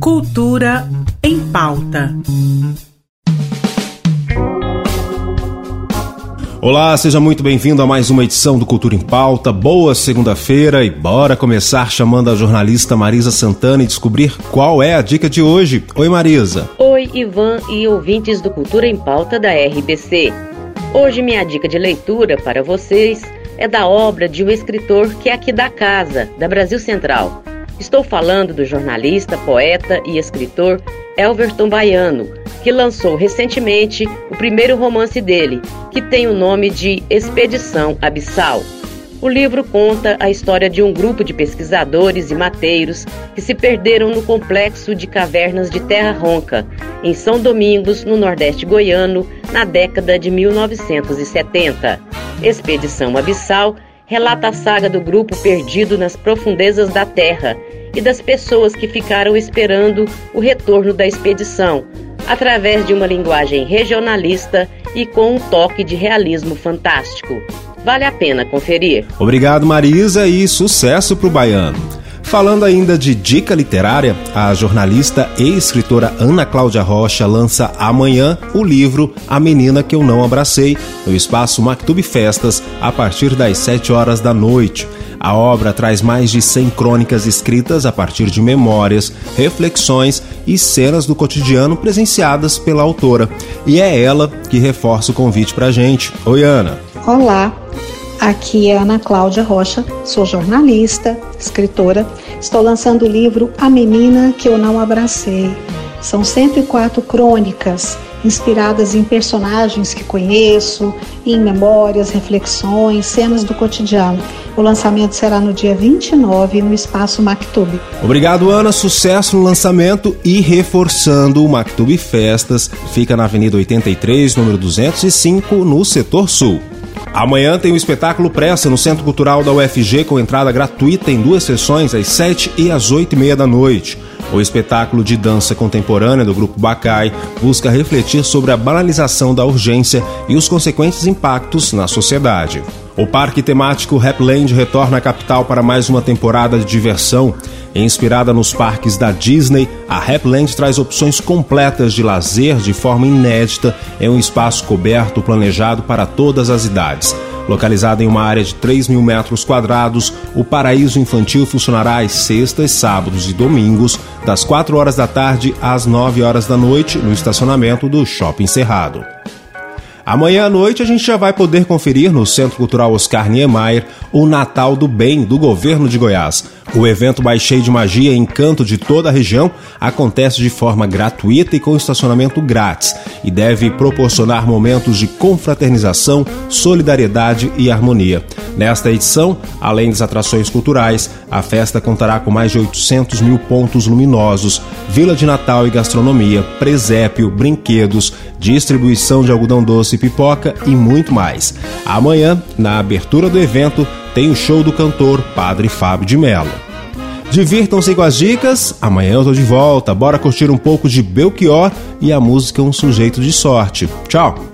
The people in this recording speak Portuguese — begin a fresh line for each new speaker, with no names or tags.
Cultura em pauta.
Olá, seja muito bem-vindo a mais uma edição do Cultura em Pauta. Boa segunda-feira e bora começar chamando a jornalista Marisa Santana e descobrir qual é a dica de hoje. Oi, Marisa.
Oi, Ivan e ouvintes do Cultura em Pauta da RBC. Hoje minha dica de leitura para vocês é da obra de um escritor que é aqui da casa, da Brasil Central. Estou falando do jornalista, poeta e escritor Elverton Baiano, que lançou recentemente o primeiro romance dele, que tem o nome de Expedição Abissal. O livro conta a história de um grupo de pesquisadores e mateiros que se perderam no complexo de cavernas de Terra Ronca, em São Domingos, no Nordeste goiano, na década de 1970. Expedição Abissal relata a saga do grupo perdido nas profundezas da Terra e das pessoas que ficaram esperando o retorno da expedição, através de uma linguagem regionalista e com um toque de realismo fantástico. Vale a pena conferir.
Obrigado, Marisa, e sucesso para o baiano. Falando ainda de dica literária, a jornalista e escritora Ana Cláudia Rocha lança amanhã o livro A Menina que Eu Não Abracei, no espaço Mactube Festas, a partir das 7 horas da noite. A obra traz mais de 100 crônicas escritas a partir de memórias, reflexões e cenas do cotidiano presenciadas pela autora. E é ela que reforça o convite pra gente. Oi, Ana.
Olá, aqui é Ana Cláudia Rocha, sou jornalista, escritora. Estou lançando o livro A Menina que Eu Não Abracei. São 104 crônicas inspiradas em personagens que conheço, em memórias, reflexões, cenas do cotidiano. O lançamento será no dia 29 no Espaço Mactube.
Obrigado, Ana. Sucesso no lançamento e reforçando o Mactube Festas. Fica na Avenida 83, número 205, no setor sul. Amanhã tem o espetáculo Pressa no Centro Cultural da UFG com entrada gratuita em duas sessões, às 7 e às 8 e meia da noite. O espetáculo de dança contemporânea do grupo Bacai busca refletir sobre a banalização da urgência e os consequentes impactos na sociedade. O parque temático Rapland retorna à capital para mais uma temporada de diversão. Inspirada nos parques da Disney, a Rapland traz opções completas de lazer de forma inédita em um espaço coberto planejado para todas as idades. Localizado em uma área de 3 mil metros quadrados, o Paraíso Infantil funcionará às sextas, sábados e domingos, das 4 horas da tarde às 9 horas da noite, no estacionamento do Shopping Cerrado. Amanhã à noite a gente já vai poder conferir no Centro Cultural Oscar Niemeyer o Natal do Bem do governo de Goiás. O evento mais cheio de magia e encanto de toda a região acontece de forma gratuita e com estacionamento grátis e deve proporcionar momentos de confraternização, solidariedade e harmonia. Nesta edição, além das atrações culturais, a festa contará com mais de 800 mil pontos luminosos, vila de Natal e gastronomia, presépio, brinquedos, distribuição de algodão doce e pipoca e muito mais. Amanhã, na abertura do evento, tem o show do cantor Padre Fábio de Mello. Divirtam-se com as dicas, amanhã eu tô de volta. Bora curtir um pouco de Belchior e a música Um Sujeito de Sorte. Tchau!